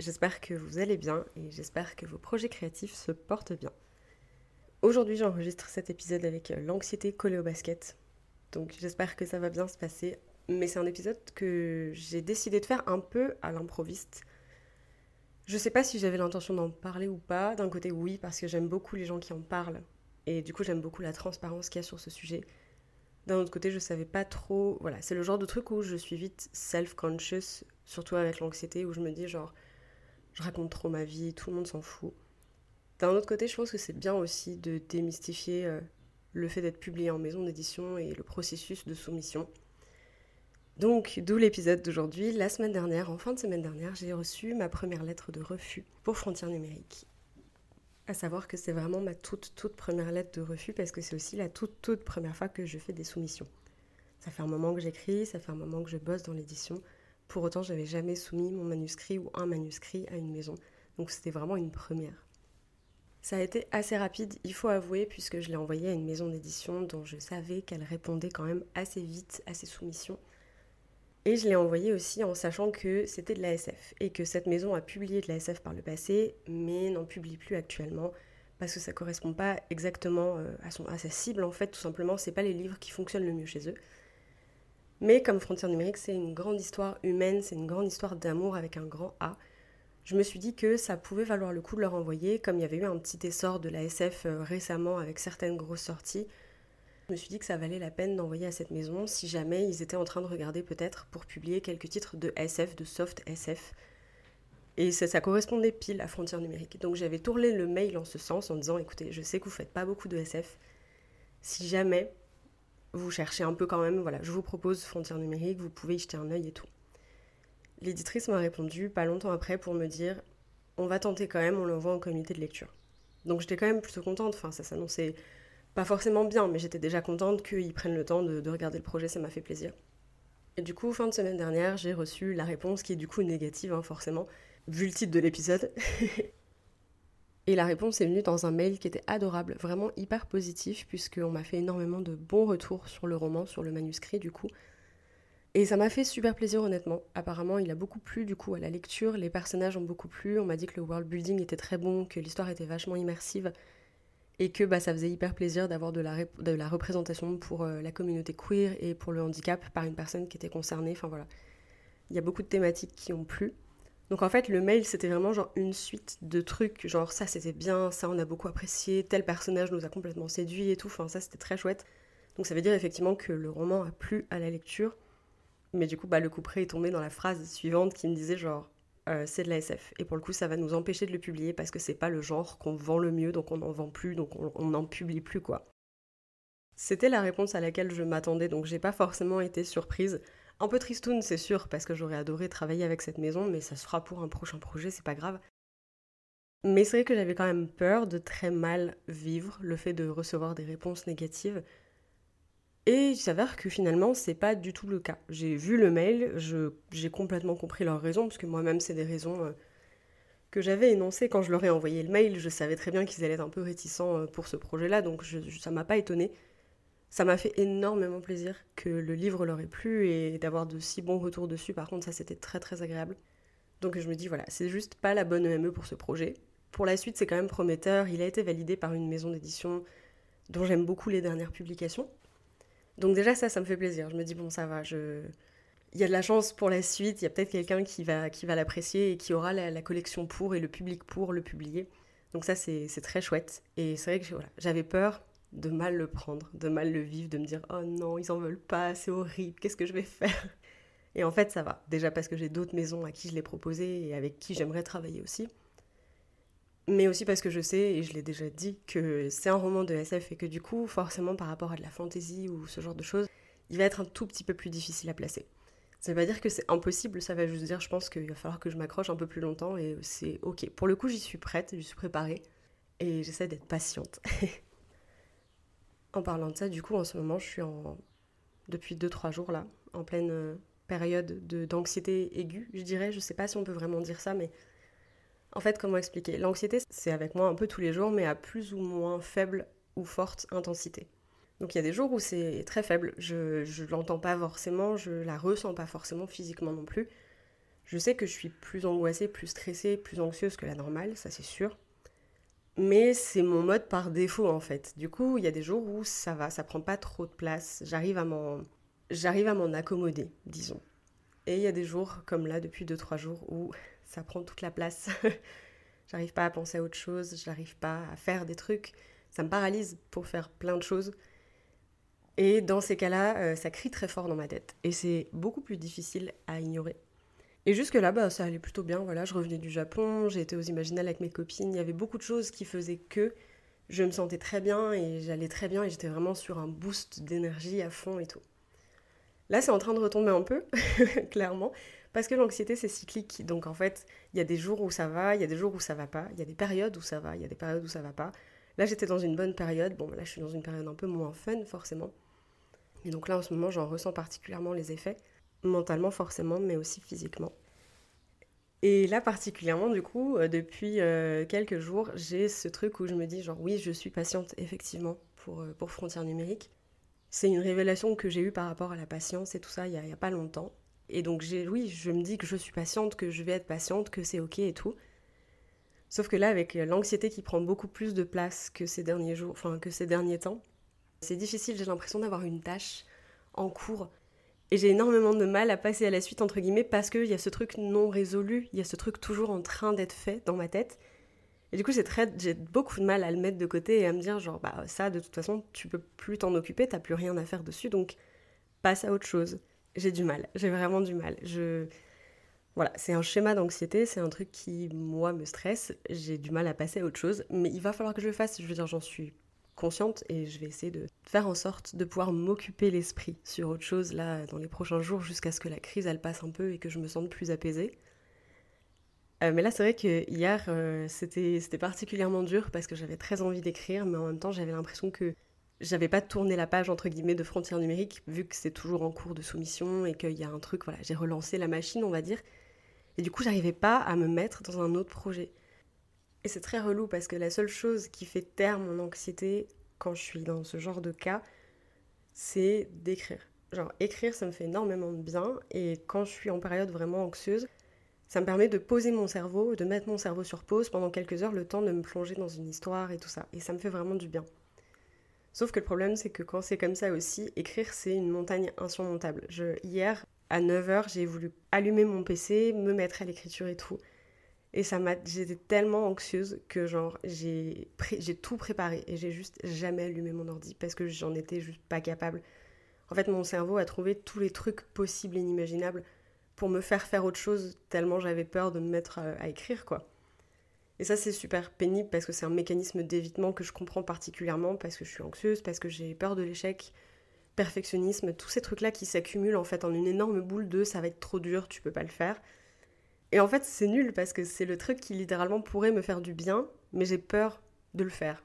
J'espère que vous allez bien et j'espère que vos projets créatifs se portent bien. Aujourd'hui, j'enregistre cet épisode avec l'anxiété collée au basket. Donc j'espère que ça va bien se passer. Mais c'est un épisode que j'ai décidé de faire un peu à l'improviste. Je sais pas si j'avais l'intention d'en parler ou pas. D'un côté, oui, parce que j'aime beaucoup les gens qui en parlent. Et du coup, j'aime beaucoup la transparence qu'il y a sur ce sujet. D'un autre côté, je savais pas trop. Voilà, c'est le genre de truc où je suis vite self-conscious, surtout avec l'anxiété, où je me dis genre, je raconte trop ma vie, tout le monde s'en fout. D'un autre côté, je pense que c'est bien aussi de démystifier euh, le fait d'être publié en maison d'édition et le processus de soumission. Donc, d'où l'épisode d'aujourd'hui. La semaine dernière, en fin de semaine dernière, j'ai reçu ma première lettre de refus pour Frontières numériques. À savoir que c'est vraiment ma toute, toute première lettre de refus parce que c'est aussi la toute, toute première fois que je fais des soumissions. Ça fait un moment que j'écris, ça fait un moment que je bosse dans l'édition. Pour autant, j'avais jamais soumis mon manuscrit ou un manuscrit à une maison. Donc c'était vraiment une première. Ça a été assez rapide, il faut avouer, puisque je l'ai envoyé à une maison d'édition dont je savais qu'elle répondait quand même assez vite à ses soumissions. Et je l'ai envoyé aussi en sachant que c'était de la SF et que cette maison a publié de la SF par le passé, mais n'en publie plus actuellement parce que ça correspond pas exactement euh, à, son, à sa cible en fait. Tout simplement, c'est pas les livres qui fonctionnent le mieux chez eux. Mais comme Frontières numériques, c'est une grande histoire humaine, c'est une grande histoire d'amour avec un grand A. Je me suis dit que ça pouvait valoir le coup de leur envoyer, comme il y avait eu un petit essor de la SF euh, récemment avec certaines grosses sorties. Je me suis dit que ça valait la peine d'envoyer à cette maison si jamais ils étaient en train de regarder peut-être pour publier quelques titres de SF, de soft SF. Et ça, correspondait pile à Frontières numériques. Donc j'avais tourné le mail en ce sens en disant écoutez, je sais que vous faites pas beaucoup de SF. Si jamais vous cherchez un peu quand même, voilà, je vous propose Frontières numériques, vous pouvez y jeter un œil et tout. L'éditrice m'a répondu pas longtemps après pour me dire on va tenter quand même, on l'envoie en comité de lecture. Donc j'étais quand même plutôt contente, enfin ça s'annonçait pas forcément bien, mais j'étais déjà contente qu'ils prennent le temps de, regarder le projet, ça m'a fait plaisir. Et du coup, fin de semaine dernière, j'ai reçu la réponse qui est du coup négative, hein, forcément, vu le titre de l'épisode. Et la réponse est venue dans un mail qui était adorable, vraiment hyper positif, puisqu'on m'a fait énormément de bons retours sur le roman, sur le manuscrit du coup. Et ça m'a fait super plaisir honnêtement. Apparemment, il a beaucoup plu du coup à la lecture, les personnages ont beaucoup plu, on m'a dit que le world building était très bon, que l'histoire était vachement immersive, et que bah, ça faisait hyper plaisir d'avoir de la, représentation pour euh, la communauté queer et pour le handicap par une personne qui était concernée. Enfin voilà. Il y a beaucoup de thématiques qui ont plu. Donc en fait, le mail, c'était vraiment genre une suite de trucs, genre ça c'était bien, ça on a beaucoup apprécié, tel personnage nous a complètement séduit et tout, enfin ça c'était très chouette. Donc ça veut dire effectivement que le roman a plu à la lecture. Mais du coup, bah, le couperet est tombé dans la phrase suivante qui me disait genre euh, c'est de la SF. Et pour le coup, ça va nous empêcher de le publier parce que c'est pas le genre qu'on vend le mieux, donc on n'en vend plus, donc on n'en publie plus quoi. C'était la réponse à laquelle je m'attendais, donc j'ai pas forcément été surprise. Un peu tristoun, c'est sûr, parce que j'aurais adoré travailler avec cette maison, mais ça se fera pour un prochain projet, c'est pas grave. Mais c'est vrai que j'avais quand même peur de très mal vivre le fait de recevoir des réponses négatives. Et il s'avère que finalement, c'est pas du tout le cas. J'ai vu le mail, j'ai complètement compris leurs raisons, parce que moi-même, c'est des raisons euh, que j'avais énoncées quand je leur ai envoyé le mail. Je savais très bien qu'ils allaient être un peu réticents euh, pour ce projet-là, donc ça m'a pas étonnée ça m'a fait énormément plaisir que le livre leur ait plu et d'avoir de si bons retours dessus. Par contre, ça c'était très très agréable. Donc je me dis voilà, c'est juste pas la bonne EME pour ce projet. Pour la suite, c'est quand même prometteur. Il a été validé par une maison d'édition dont j'aime beaucoup les dernières publications. Donc déjà ça, ça me fait plaisir. Je me dis bon, ça va, il y a de la chance pour la suite. Il y a peut-être quelqu'un qui va, qui va l'apprécier et qui aura la, collection pour et le public pour le publier. Donc ça, c'est très chouette. Et c'est vrai que j'avais peur de mal le prendre, de mal le vivre, de me dire oh non, ils en veulent pas, c'est horrible, qu'est-ce que je vais faire? Et en fait, ça va. Déjà parce que j'ai d'autres maisons à qui je l'ai proposé et avec qui j'aimerais travailler aussi. Mais aussi parce que je sais, et je l'ai déjà dit, que c'est un roman de SF et que du coup, forcément, par rapport à de la fantasy ou ce genre de choses, il va être un tout petit peu plus difficile à placer. Ça veut pas dire que c'est impossible, ça va juste dire, je pense qu'il va falloir que je m'accroche un peu plus longtemps et c'est ok. Pour le coup, j'y suis prête, j'y suis préparée et j'essaie d'être patiente. en parlant de ça, du coup, en ce moment, je suis en. Depuis 2-3 jours là, en pleine euh, période d'anxiété aiguë, je dirais. Je sais pas si on peut vraiment dire ça, mais en fait, comment expliquer? L'anxiété, c'est avec moi un peu tous les jours, mais à plus ou moins faible ou forte intensité. Donc il y a des jours où c'est très faible, je ne l'entends pas forcément, je la ressens pas forcément physiquement non plus. Je sais que je suis plus angoissée, plus stressée, plus anxieuse que la normale, ça c'est sûr. Mais c'est mon mode par défaut en fait. Du coup, il y a des jours où ça va, ça prend pas trop de place, j'arrive à m'en j'arrive à m'en accommoder, disons. Et il y a des jours comme là depuis 2 3 jours où ça prend toute la place. j'arrive pas à penser à autre chose, j'arrive pas à faire des trucs, ça me paralyse pour faire plein de choses. Et dans ces cas-là, euh, ça crie très fort dans ma tête. Et c'est beaucoup plus difficile à ignorer. Et jusque-là, bah, ça allait plutôt bien. Voilà, je revenais du Japon, été aux Imaginales avec mes copines. Il y avait beaucoup de choses qui faisaient que je me sentais très bien et j'allais très bien et j'étais vraiment sur un boost d'énergie à fond et tout. Là, c'est en train de retomber un peu, clairement, parce que l'anxiété, c'est cyclique. Donc en fait, il y a des jours où ça va, il y a des jours où ça va pas, il y a des périodes où ça va, il y a des périodes où ça va pas. Là, j'étais dans une bonne période. Bon, là, je suis dans une période un peu moins fun, forcément. Et donc là, en ce moment, j'en ressens particulièrement les effets, mentalement forcément, mais aussi physiquement. Et là, particulièrement, du coup, euh, depuis euh, quelques jours, j'ai ce truc où je me dis, genre, oui, je suis patiente, effectivement, pour, euh, pour Frontières numériques. C'est une révélation que j'ai eue par rapport à la patience et tout ça il n'y a, a, pas longtemps. Et donc, oui, je me dis que je suis patiente, que je vais être patiente, que c'est ok et tout. Sauf que là, avec l'anxiété qui prend beaucoup plus de place que ces derniers jours, enfin, que ces derniers temps, c'est difficile, j'ai l'impression d'avoir une tâche en cours. Et j'ai énormément de mal à passer à la suite, entre guillemets, parce qu'il y a ce truc non résolu, il y a ce truc toujours en train d'être fait dans ma tête. Et du coup, j'ai beaucoup de mal à le mettre de côté et à me dire, genre, bah ça, de toute façon, tu peux plus t'en occuper, t'as plus rien à faire dessus, donc passe à autre chose. J'ai du mal, j'ai vraiment du mal. Je... Voilà, c'est un schéma d'anxiété, c'est un truc qui, moi, me stresse, j'ai du mal à passer à autre chose, mais il va falloir que je le fasse, je veux dire, j'en suis consciente et je vais essayer de faire en sorte de pouvoir m'occuper l'esprit sur autre chose là dans les prochains jours jusqu'à ce que la crise elle passe un peu et que je me sente plus apaisée. Euh, mais là c'est vrai que hier euh, c'était particulièrement dur parce que j'avais très envie d'écrire mais en même temps j'avais l'impression que j'avais pas tourné la page entre guillemets de frontières numériques vu que c'est toujours en cours de soumission et qu'il y a un truc voilà j'ai relancé la machine on va dire et du coup j'arrivais pas à me mettre dans un autre projet. Et c'est très relou parce que la seule chose qui fait taire mon anxiété quand je suis dans ce genre de cas, c'est d'écrire. Genre écrire, ça me fait énormément de bien et quand je suis en période vraiment anxieuse, ça me permet de poser mon cerveau, de mettre mon cerveau sur pause pendant quelques heures, le temps de me plonger dans une histoire et tout ça. Et ça me fait vraiment du bien. Sauf que le problème, c'est que quand c'est comme ça aussi, écrire, c'est une montagne insurmontable. Je, hier, à 9h, j'ai voulu allumer mon PC, me mettre à l'écriture et tout. Et ça m'a, j'étais tellement anxieuse que genre j'ai, j'ai tout préparé et j'ai juste jamais allumé mon ordi parce que j'en étais juste pas capable. En fait, mon cerveau a trouvé tous les trucs possibles et inimaginables pour me faire faire autre chose tellement j'avais peur de me mettre à, écrire quoi. Et ça c'est super pénible parce que c'est un mécanisme d'évitement que je comprends particulièrement parce que je suis anxieuse, parce que j'ai peur de l'échec, perfectionnisme, tous ces trucs là qui s'accumulent en fait en une énorme boule de ça va être trop dur, tu peux pas le faire. Et en fait, c'est nul parce que c'est le truc qui littéralement pourrait me faire du bien, mais j'ai peur de le faire.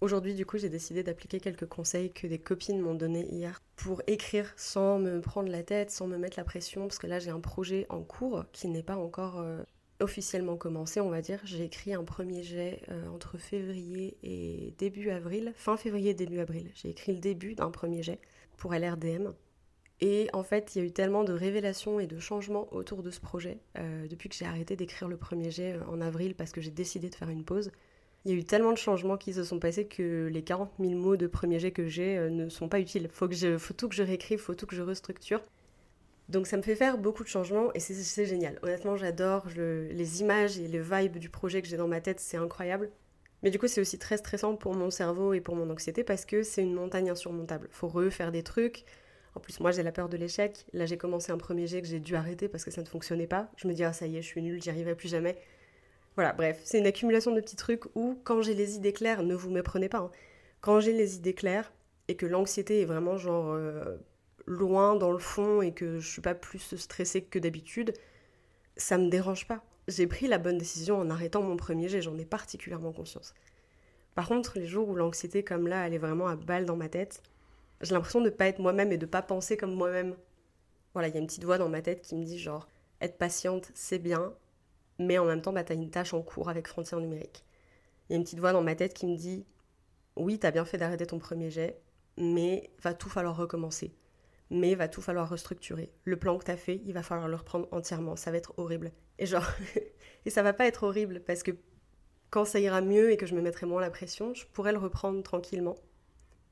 Aujourd'hui, du coup, j'ai décidé d'appliquer quelques conseils que des copines m'ont donnés hier pour écrire sans me prendre la tête, sans me mettre la pression, parce que là, j'ai un projet en cours qui n'est pas encore euh, officiellement commencé, on va dire. J'ai écrit un premier jet euh, entre février et début avril, fin février, début avril. J'ai écrit le début d'un premier jet pour LRDM. Et en fait, il y a eu tellement de révélations et de changements autour de ce projet euh, depuis que j'ai arrêté d'écrire le premier jet euh, en avril parce que j'ai décidé de faire une pause. Il y a eu tellement de changements qui se sont passés que les 40 000 mots de premier jet que j'ai euh, ne sont pas utiles. Faut, que je, faut tout que je réécrive, faut tout que je restructure. Donc ça me fait faire beaucoup de changements et c'est génial. Honnêtement, j'adore les images et les vibes du projet que j'ai dans ma tête, c'est incroyable. Mais du coup, c'est aussi très stressant pour mon cerveau et pour mon anxiété parce que c'est une montagne insurmontable. Faut refaire des trucs, en plus, moi, j'ai la peur de l'échec. Là, j'ai commencé un premier jet que j'ai dû arrêter parce que ça ne fonctionnait pas. Je me dis, ah, ça y est, je suis nulle, j'y arriverai plus jamais. Voilà, bref, c'est une accumulation de petits trucs où, quand j'ai les idées claires, ne vous méprenez pas, hein. quand j'ai les idées claires et que l'anxiété est vraiment genre euh, loin dans le fond et que je suis pas plus stressée que d'habitude, ça me dérange pas. J'ai pris la bonne décision en arrêtant mon premier jet, j'en ai particulièrement conscience. Par contre, les jours où l'anxiété comme là, elle est vraiment à balle dans ma tête, j'ai l'impression de ne pas être moi-même et de pas penser comme moi-même. Voilà, il y a une petite voix dans ma tête qui me dit genre, être patiente, c'est bien, mais en même temps, bah, tu as une tâche en cours avec Frontières numériques. Il y a une petite voix dans ma tête qui me dit, oui, tu as bien fait d'arrêter ton premier jet, mais va tout falloir recommencer. Mais va tout falloir restructurer. Le plan que tu as fait, il va falloir le reprendre entièrement. Ça va être horrible. Et genre, et ça va pas être horrible parce que quand ça ira mieux et que je me mettrai moins la pression, je pourrais le reprendre tranquillement.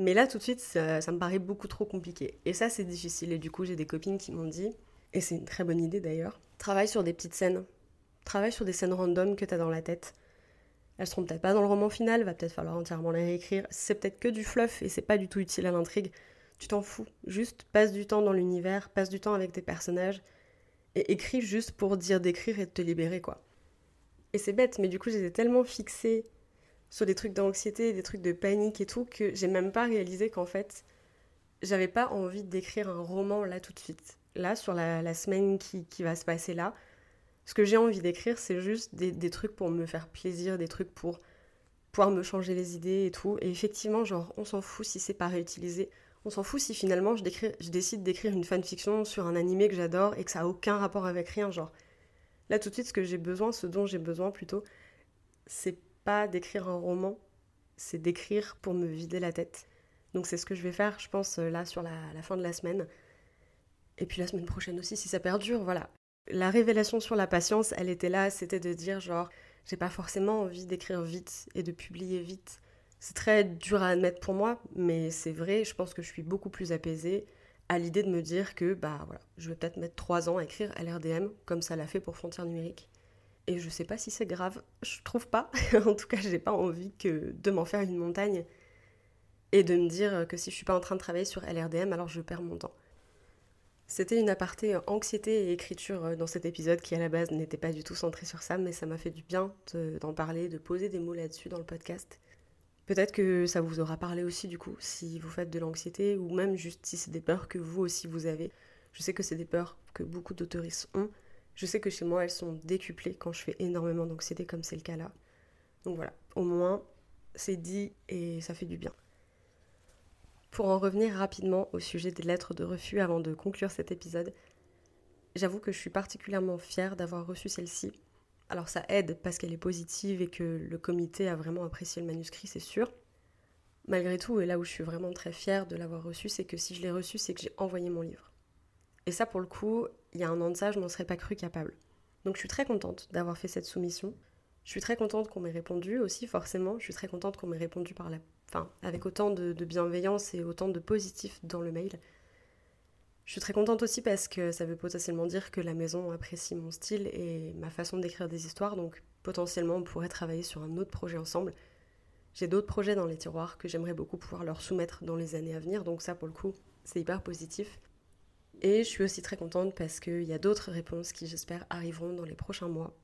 Mais là, tout de suite, ça, me paraît beaucoup trop compliqué. Et ça, c'est difficile. Et du coup, j'ai des copines qui m'ont dit, et c'est une très bonne idée d'ailleurs, travaille sur des petites scènes. Travaille sur des scènes random que tu as dans la tête. Elles seront peut-être pas dans le roman final, va peut-être falloir entièrement les réécrire. C'est peut-être que du fluff et c'est pas du tout utile à l'intrigue. Tu t'en fous. Juste passe du temps dans l'univers, passe du temps avec tes personnages et écris juste pour dire d'écrire et de te libérer, quoi. Et c'est bête, mais du coup, j'étais tellement fixée sur des trucs d'anxiété, des trucs de panique et tout, que j'ai même pas réalisé qu'en fait, j'avais pas envie d'écrire un roman là tout de suite. Là, sur la, semaine qui, va se passer là, ce que j'ai envie d'écrire, c'est juste des, des, trucs pour me faire plaisir, des trucs pour pouvoir me changer les idées et tout. Et effectivement, genre, on s'en fout si c'est pas réutilisé. On s'en fout si finalement je, je décide d'écrire une fanfiction sur un animé que j'adore et que ça a aucun rapport avec rien. Genre, là tout de suite, ce que j'ai besoin, ce dont j'ai besoin plutôt, c'est pas d'écrire un roman, c'est d'écrire pour me vider la tête. Donc c'est ce que je vais faire, je pense, euh, là sur la, fin de la semaine. Et puis la semaine prochaine aussi, si ça perdure, voilà. La révélation sur la patience, elle était là, c'était de dire genre, j'ai pas forcément envie d'écrire vite et de publier vite. C'est très dur à admettre pour moi, mais c'est vrai, je pense que je suis beaucoup plus apaisée à l'idée de me dire que bah voilà, je vais peut-être mettre trois ans à écrire LRDM, comme ça l'a fait pour Frontières numériques. Et je sais pas si c'est grave, je trouve pas. en tout cas, j'ai pas envie que de m'en faire une montagne et de me dire que si je suis pas en train de travailler sur LRDM, alors je perds mon temps. C'était une aparté anxiété et écriture dans cet épisode qui à la base n'était pas du tout centré sur ça, mais ça m'a fait du bien d'en parler, de poser des mots là-dessus dans le podcast. Peut-être que ça vous aura parlé aussi du coup, si vous faites de l'anxiété, ou même juste si c'est des peurs que vous aussi vous avez. Je sais que c'est des peurs que beaucoup d'autoristes ont. Je sais que chez moi, elles sont décuplées quand je fais énormément d'anxiété, comme c'est le cas là. Donc voilà, au moins, c'est dit et ça fait du bien. Pour en revenir rapidement au sujet des lettres de refus avant de conclure cet épisode, j'avoue que je suis particulièrement fière d'avoir reçu celle-ci alors ça aide parce qu'elle est positive et que le comité a vraiment apprécié le manuscrit, c'est sûr. Malgré tout, et là où je suis vraiment très fière de l'avoir reçu, c'est que si je l'ai reçu, c'est que j'ai envoyé mon livre. Et ça, pour le coup, il y a un an de ça, je n'en serais pas cru capable. Donc je suis très contente d'avoir fait cette soumission. Je suis très contente qu'on m'ait répondu aussi, forcément. Je suis très contente qu'on m'ait répondu par la... Enfin, avec autant de bienveillance et autant de positif dans le mail. Je suis très contente aussi parce que ça veut potentiellement dire que la maison apprécie mon style et ma façon d'écrire des histoires, donc potentiellement on pourrait travailler sur un autre projet ensemble. J'ai d'autres projets dans les tiroirs que j'aimerais beaucoup pouvoir leur soumettre dans les années à venir, donc ça pour le coup c'est hyper positif. Et je suis aussi très contente parce qu'il y a d'autres réponses qui j'espère arriveront dans les prochains mois.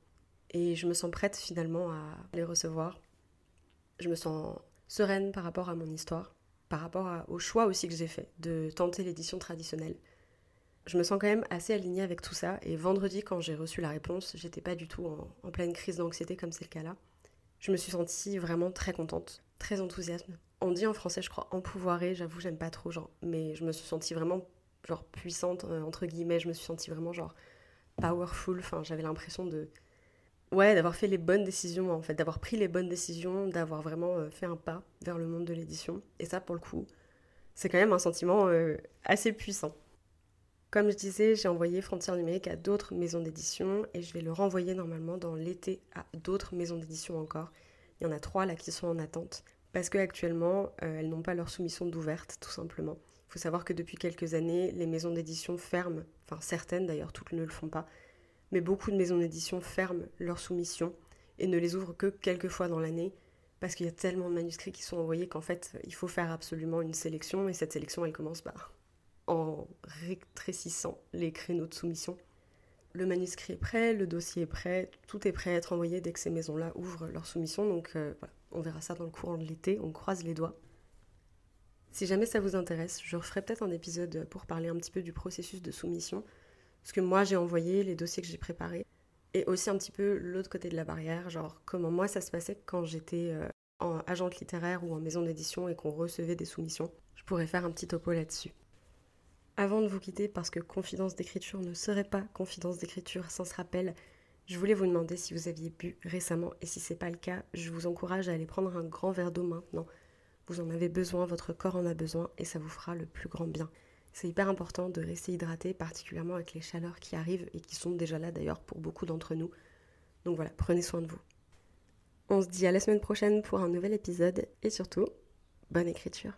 Et je me sens prête finalement à les recevoir. Je me sens sereine par rapport à mon histoire, par rapport au choix aussi que j'ai fait de tenter l'édition traditionnelle je me sens quand même assez alignée avec tout ça. Et vendredi, quand j'ai reçu la réponse, j'étais pas du tout en, pleine crise d'anxiété comme c'est le cas là. Je me suis sentie vraiment très contente, très enthousiaste. On dit en français, je crois, empouvoirée, j'avoue, j'aime pas trop, genre, mais je me suis sentie vraiment, genre, puissante, euh, entre guillemets, je me suis sentie vraiment, genre, powerful, enfin, j'avais l'impression de. Ouais, d'avoir fait les bonnes décisions, en fait, d'avoir pris les bonnes décisions, d'avoir vraiment euh, fait un pas vers le monde de l'édition. Et ça, pour le coup, c'est quand même un sentiment euh, assez puissant. Comme je disais, j'ai envoyé Frontières numériques à d'autres maisons d'édition et je vais le renvoyer normalement dans l'été à d'autres maisons d'édition encore. Il y en a trois là qui sont en attente parce qu'actuellement euh, elles n'ont pas leur soumission d'ouverte tout simplement. Il faut savoir que depuis quelques années, les maisons d'édition ferment, enfin certaines d'ailleurs, toutes ne le font pas, mais beaucoup de maisons d'édition ferment leur soumission et ne les ouvrent que quelques fois dans l'année parce qu'il y a tellement de manuscrits qui sont envoyés qu'en fait il faut faire absolument une sélection et cette sélection elle commence par en rétrécissant les créneaux de soumission. Le manuscrit est prêt, le dossier est prêt, tout est prêt à être envoyé dès que ces maisons-là ouvrent leur soumission. Donc euh, on verra ça dans le courant de l'été, on croise les doigts. Si jamais ça vous intéresse, je referai peut-être un épisode pour parler un petit peu du processus de soumission, ce que moi j'ai envoyé, les dossiers que j'ai préparés, et aussi un petit peu l'autre côté de la barrière, genre comment moi ça se passait quand j'étais euh, en agente littéraire ou en maison d'édition et qu'on recevait des soumissions. Je pourrais faire un petit topo là-dessus. Avant de vous quitter, parce que confidence d'écriture ne serait pas confidence d'écriture sans ce rappel, je voulais vous demander si vous aviez bu récemment et si c'est pas le cas, je vous encourage à aller prendre un grand verre d'eau maintenant. Vous en avez besoin, votre corps en a besoin et ça vous fera le plus grand bien. C'est hyper important de rester hydraté, particulièrement avec les chaleurs qui arrivent et qui sont déjà là d'ailleurs pour beaucoup d'entre nous. Donc voilà, prenez soin de vous. On se dit à la semaine prochaine pour un nouvel épisode et surtout, bonne écriture.